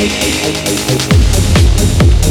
Hey, hey, hey, hey.